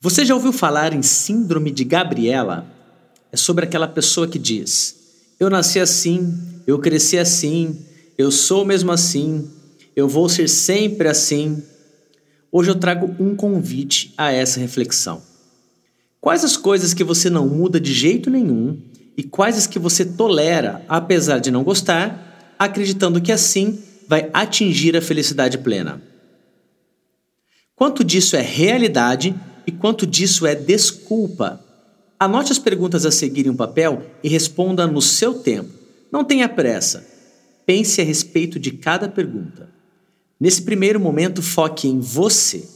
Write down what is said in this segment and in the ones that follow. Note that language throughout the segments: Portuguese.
Você já ouviu falar em Síndrome de Gabriela? É sobre aquela pessoa que diz: Eu nasci assim, eu cresci assim, eu sou mesmo assim, eu vou ser sempre assim. Hoje eu trago um convite a essa reflexão. Quais as coisas que você não muda de jeito nenhum e quais as que você tolera, apesar de não gostar, acreditando que assim vai atingir a felicidade plena? Quanto disso é realidade e quanto disso é desculpa. Anote as perguntas a seguir em um papel e responda no seu tempo. Não tenha pressa. Pense a respeito de cada pergunta. Nesse primeiro momento, foque em você.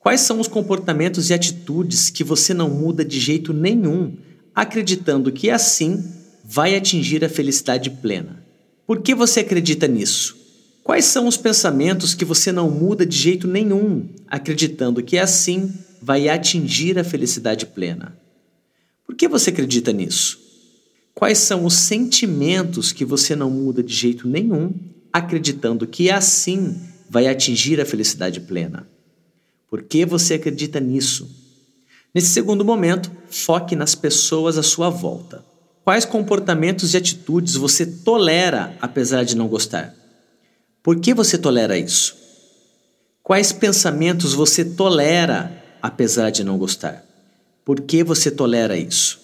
Quais são os comportamentos e atitudes que você não muda de jeito nenhum, acreditando que assim vai atingir a felicidade plena? Por que você acredita nisso? Quais são os pensamentos que você não muda de jeito nenhum, acreditando que assim vai atingir a felicidade plena. Por que você acredita nisso? Quais são os sentimentos que você não muda de jeito nenhum, acreditando que assim vai atingir a felicidade plena? Por que você acredita nisso? Nesse segundo momento, foque nas pessoas à sua volta. Quais comportamentos e atitudes você tolera apesar de não gostar? Por que você tolera isso? Quais pensamentos você tolera apesar de não gostar? Por que você tolera isso?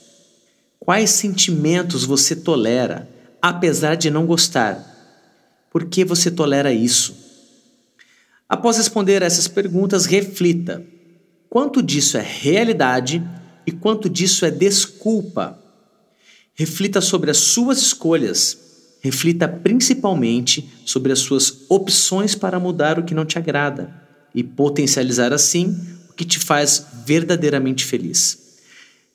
Quais sentimentos você tolera apesar de não gostar? Por que você tolera isso? Após responder essas perguntas, reflita: quanto disso é realidade e quanto disso é desculpa? Reflita sobre as suas escolhas. Reflita principalmente sobre as suas opções para mudar o que não te agrada e potencializar assim que te faz verdadeiramente feliz.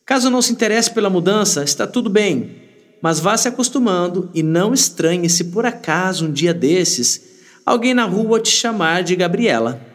Caso não se interesse pela mudança, está tudo bem, mas vá se acostumando e não estranhe se por acaso um dia desses alguém na rua te chamar de Gabriela.